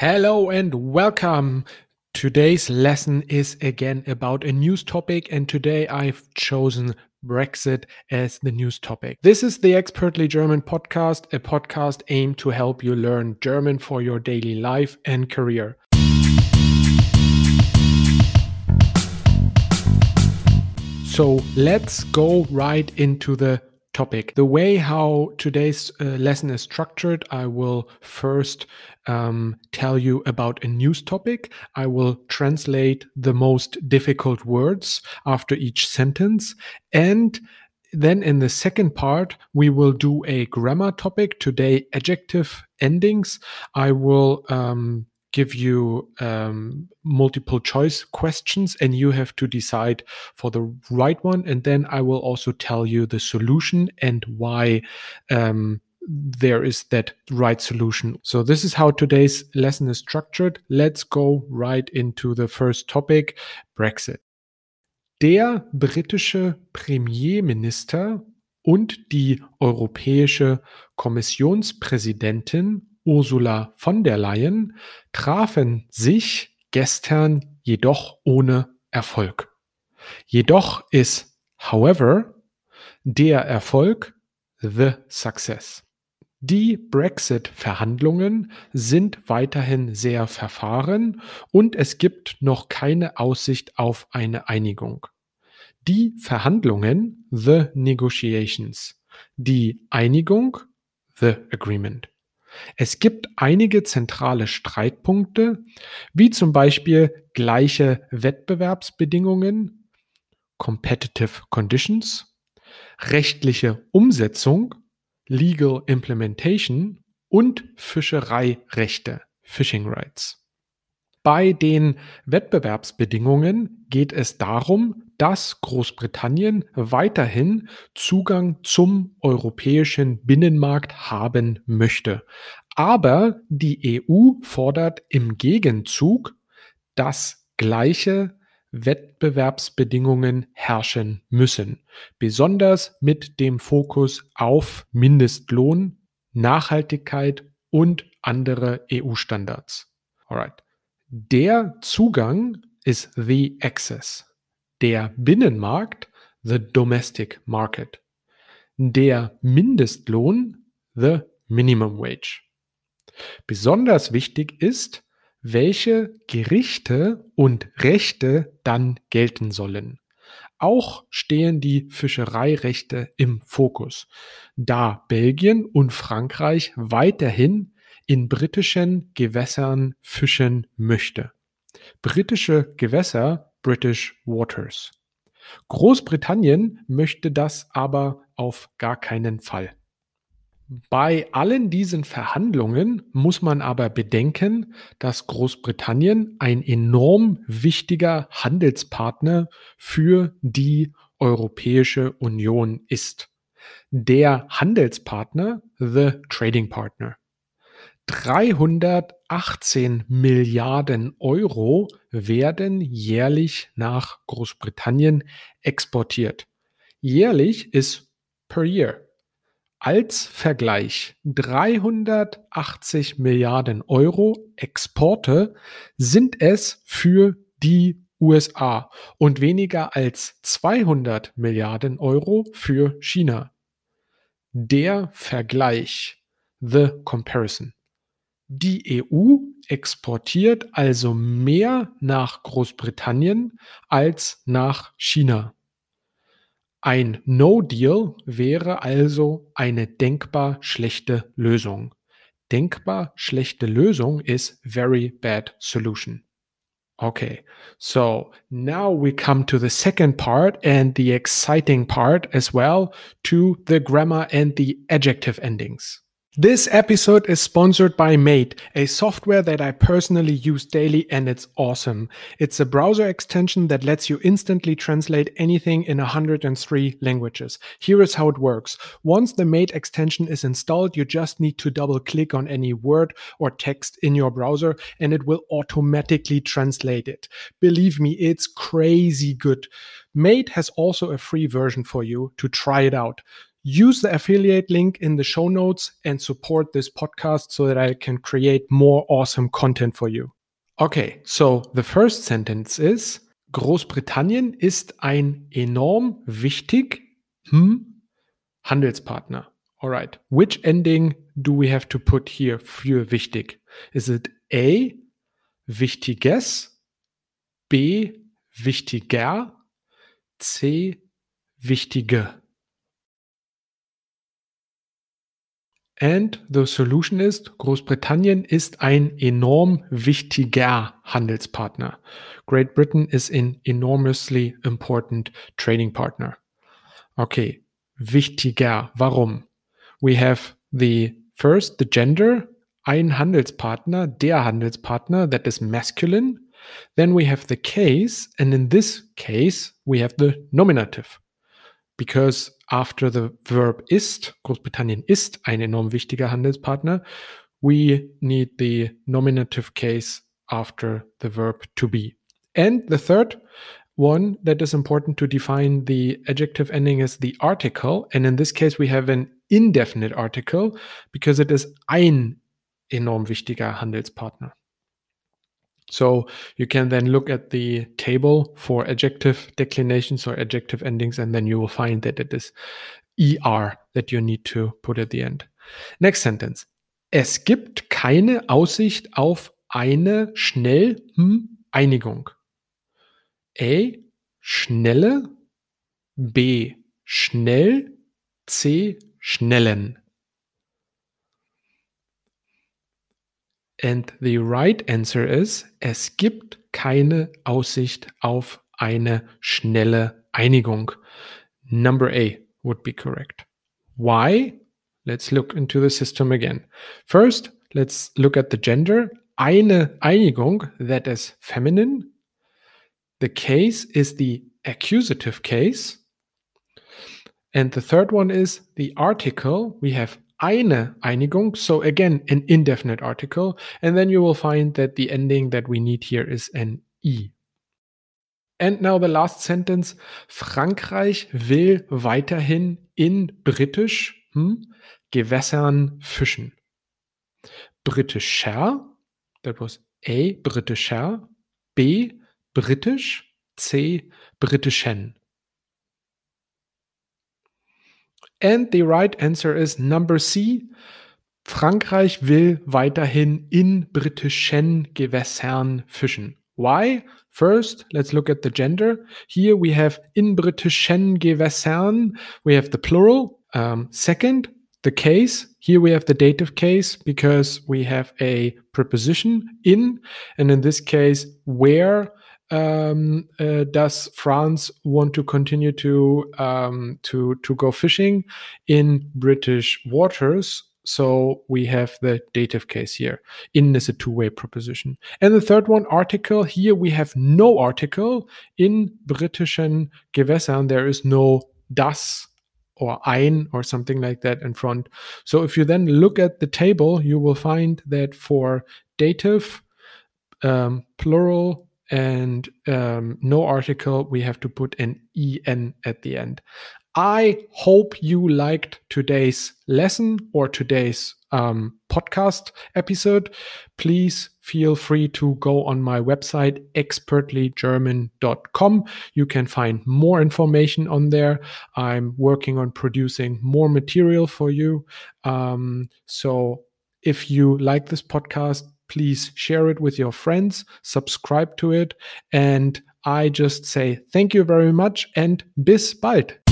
Hello and welcome. Today's lesson is again about a news topic, and today I've chosen Brexit as the news topic. This is the Expertly German podcast, a podcast aimed to help you learn German for your daily life and career. So let's go right into the topic. The way how today's uh, lesson is structured, I will first um, tell you about a news topic. I will translate the most difficult words after each sentence. And then in the second part, we will do a grammar topic. Today, adjective endings. I will um, give you um, multiple choice questions and you have to decide for the right one. And then I will also tell you the solution and why um, there is that right solution. So this is how today's lesson is structured. Let's go right into the first topic, Brexit. Der britische Premierminister und die europäische Kommissionspräsidentin Ursula von der Leyen trafen sich gestern jedoch ohne Erfolg. Jedoch ist, however, der Erfolg the success. Die Brexit-Verhandlungen sind weiterhin sehr verfahren und es gibt noch keine Aussicht auf eine Einigung. Die Verhandlungen, the negotiations. Die Einigung, the agreement. Es gibt einige zentrale Streitpunkte, wie zum Beispiel gleiche Wettbewerbsbedingungen, Competitive Conditions, rechtliche Umsetzung, Legal Implementation und Fischereirechte, Fishing Rights. Bei den Wettbewerbsbedingungen geht es darum, dass Großbritannien weiterhin Zugang zum europäischen Binnenmarkt haben möchte. Aber die EU fordert im Gegenzug, dass gleiche Wettbewerbsbedingungen herrschen müssen, besonders mit dem Fokus auf Mindestlohn, Nachhaltigkeit und andere EU-Standards. Alright. Der Zugang ist the access der Binnenmarkt, the domestic market, der Mindestlohn, the minimum wage. Besonders wichtig ist, welche Gerichte und Rechte dann gelten sollen. Auch stehen die Fischereirechte im Fokus, da Belgien und Frankreich weiterhin in britischen Gewässern fischen möchte. Britische Gewässer British Waters. Großbritannien möchte das aber auf gar keinen Fall. Bei allen diesen Verhandlungen muss man aber bedenken, dass Großbritannien ein enorm wichtiger Handelspartner für die Europäische Union ist. Der Handelspartner, the Trading Partner. 318 Milliarden Euro werden jährlich nach Großbritannien exportiert. Jährlich ist per year. Als Vergleich 380 Milliarden Euro Exporte sind es für die USA und weniger als 200 Milliarden Euro für China. Der Vergleich, the comparison. Die EU exportiert also mehr nach Großbritannien als nach China. Ein No-Deal wäre also eine denkbar schlechte Lösung. Denkbar schlechte Lösung ist very bad solution. Okay, so now we come to the second part and the exciting part as well to the grammar and the adjective endings. This episode is sponsored by Mate, a software that I personally use daily and it's awesome. It's a browser extension that lets you instantly translate anything in 103 languages. Here is how it works. Once the Mate extension is installed, you just need to double click on any word or text in your browser and it will automatically translate it. Believe me, it's crazy good. Mate has also a free version for you to try it out. Use the affiliate link in the show notes and support this podcast so that I can create more awesome content for you. Okay, so the first sentence is Großbritannien ist ein enorm wichtig hm, Handelspartner. All right. Which ending do we have to put here für wichtig? Is it A, wichtiges, B, wichtiger, C, wichtige? And the solution ist, Großbritannien ist ein enorm wichtiger Handelspartner. Great Britain is an enormously important trading partner. Okay, wichtiger. Warum? We have the first, the gender, ein Handelspartner, der Handelspartner, that is masculine. Then we have the case, and in this case, we have the nominative. Because after the verb ist, Großbritannien ist ein enorm wichtiger Handelspartner, we need the nominative case after the verb to be. And the third one that is important to define the adjective ending is the article. And in this case, we have an indefinite article because it is ein enorm wichtiger Handelspartner. So you can then look at the table for adjective declinations or adjective endings, and then you will find that it is ER that you need to put at the end. Next sentence. Es gibt keine Aussicht auf eine schnell Einigung. A. Schnelle. B. Schnell. C. Schnellen. And the right answer is, es gibt keine Aussicht auf eine schnelle Einigung. Number A would be correct. Why? Let's look into the system again. First, let's look at the gender. Eine Einigung, that is feminine. The case is the accusative case. And the third one is the article. We have eine Einigung. So again, an indefinite article. And then you will find that the ending that we need here is an I. And now the last sentence. Frankreich will weiterhin in britisch hm, Gewässern fischen. Britischer, that was A, britischer. B, britisch. C, britischen. And the right answer is number C. Frankreich will weiterhin in britischen Gewässern fischen. Why? First, let's look at the gender. Here we have in britischen Gewässern, we have the plural. Um, second, the case. Here we have the dative case because we have a preposition in, and in this case, where um, uh, does France want to continue to um, to to go fishing in British waters? So we have the dative case here. In is a two-way preposition. And the third one, article. Here we have no article. In britischen Gewässern, there is no das or ein or something like that in front. So if you then look at the table, you will find that for dative, um, plural, and um, no article, we have to put an en at the end. I hope you liked today's lesson or today's um, podcast episode. Please feel free to go on my website, expertlygerman.com. You can find more information on there. I'm working on producing more material for you. Um, so if you like this podcast, please share it with your friends, subscribe to it, and I just say thank you very much and bis bald.